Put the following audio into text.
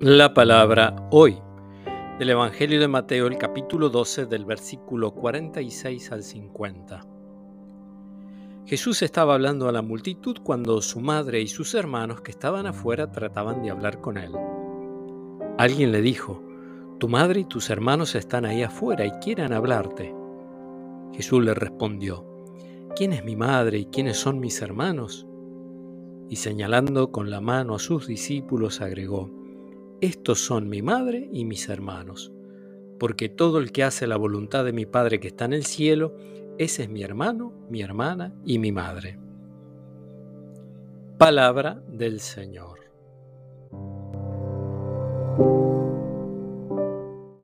La palabra hoy del Evangelio de Mateo, el capítulo 12, del versículo 46 al 50. Jesús estaba hablando a la multitud cuando su madre y sus hermanos que estaban afuera trataban de hablar con él. Alguien le dijo, Tu madre y tus hermanos están ahí afuera y quieren hablarte. Jesús le respondió, ¿quién es mi madre y quiénes son mis hermanos? Y señalando con la mano a sus discípulos agregó, estos son mi madre y mis hermanos, porque todo el que hace la voluntad de mi Padre que está en el cielo, ese es mi hermano, mi hermana y mi madre. Palabra del Señor.